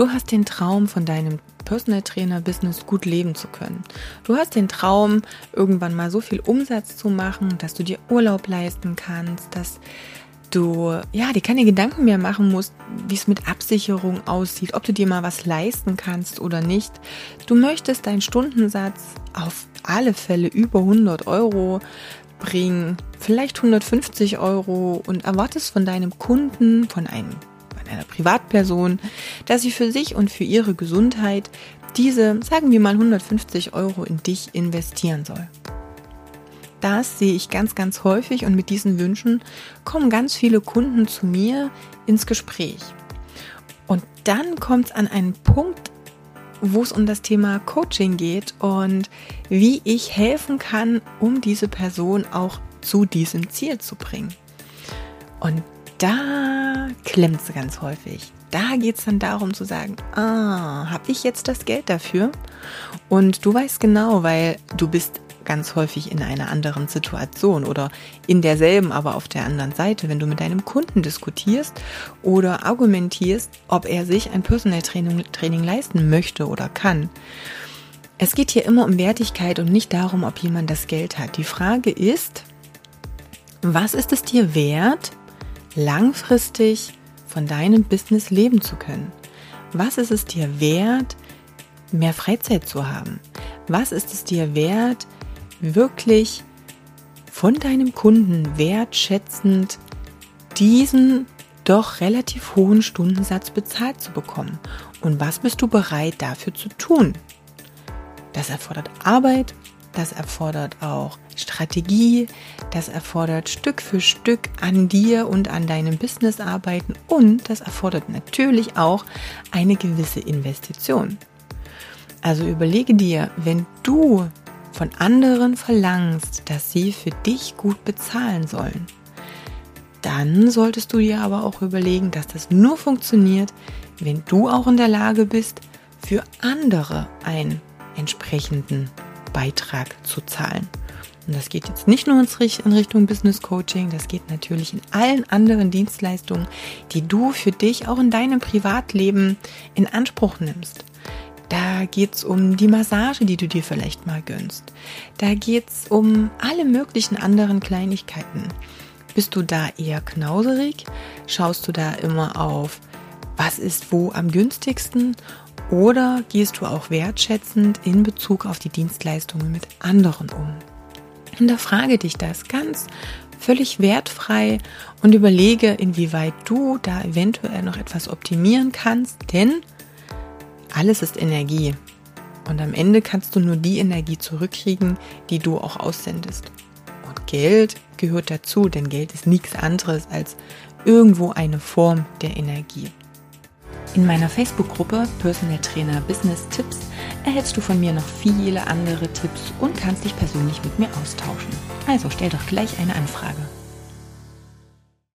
Du hast den Traum von deinem Personal Trainer Business gut leben zu können. Du hast den Traum, irgendwann mal so viel Umsatz zu machen, dass du dir Urlaub leisten kannst, dass du ja dir keine Gedanken mehr machen musst, wie es mit Absicherung aussieht, ob du dir mal was leisten kannst oder nicht. Du möchtest deinen Stundensatz auf alle Fälle über 100 Euro bringen, vielleicht 150 Euro und erwartest von deinem Kunden, von einem einer Privatperson, dass sie für sich und für ihre Gesundheit diese, sagen wir mal 150 Euro in dich investieren soll. Das sehe ich ganz, ganz häufig und mit diesen Wünschen kommen ganz viele Kunden zu mir ins Gespräch. Und dann kommt es an einen Punkt, wo es um das Thema Coaching geht und wie ich helfen kann, um diese Person auch zu diesem Ziel zu bringen. Und da klemmt es ganz häufig. Da geht es dann darum zu sagen, ah, habe ich jetzt das Geld dafür? Und du weißt genau, weil du bist ganz häufig in einer anderen Situation oder in derselben, aber auf der anderen Seite, wenn du mit deinem Kunden diskutierst oder argumentierst, ob er sich ein Personal Training, Training leisten möchte oder kann. Es geht hier immer um Wertigkeit und nicht darum, ob jemand das Geld hat. Die Frage ist, was ist es dir wert, langfristig von deinem Business leben zu können? Was ist es dir wert, mehr Freizeit zu haben? Was ist es dir wert, wirklich von deinem Kunden wertschätzend diesen doch relativ hohen Stundensatz bezahlt zu bekommen. Und was bist du bereit dafür zu tun? Das erfordert Arbeit, das erfordert auch Strategie, das erfordert Stück für Stück an dir und an deinem Business arbeiten und das erfordert natürlich auch eine gewisse Investition. Also überlege dir, wenn du von anderen verlangst, dass sie für dich gut bezahlen sollen, dann solltest du dir aber auch überlegen, dass das nur funktioniert, wenn du auch in der Lage bist, für andere einen entsprechenden Beitrag zu zahlen. Und das geht jetzt nicht nur in Richtung Business Coaching, das geht natürlich in allen anderen Dienstleistungen, die du für dich auch in deinem Privatleben in Anspruch nimmst. Da geht es um die Massage, die du dir vielleicht mal gönnst. Da geht es um alle möglichen anderen Kleinigkeiten. Bist du da eher knauserig? Schaust du da immer auf, was ist wo am günstigsten? Oder gehst du auch wertschätzend in Bezug auf die Dienstleistungen mit anderen um? Hinterfrage dich das ganz völlig wertfrei und überlege, inwieweit du da eventuell noch etwas optimieren kannst, denn alles ist Energie. Und am Ende kannst du nur die Energie zurückkriegen, die du auch aussendest. Und Geld gehört dazu, denn Geld ist nichts anderes als irgendwo eine Form der Energie. In meiner Facebook-Gruppe Personal Trainer Business Tipps erhältst du von mir noch viele andere Tipps und kannst dich persönlich mit mir austauschen. Also stell doch gleich eine Anfrage.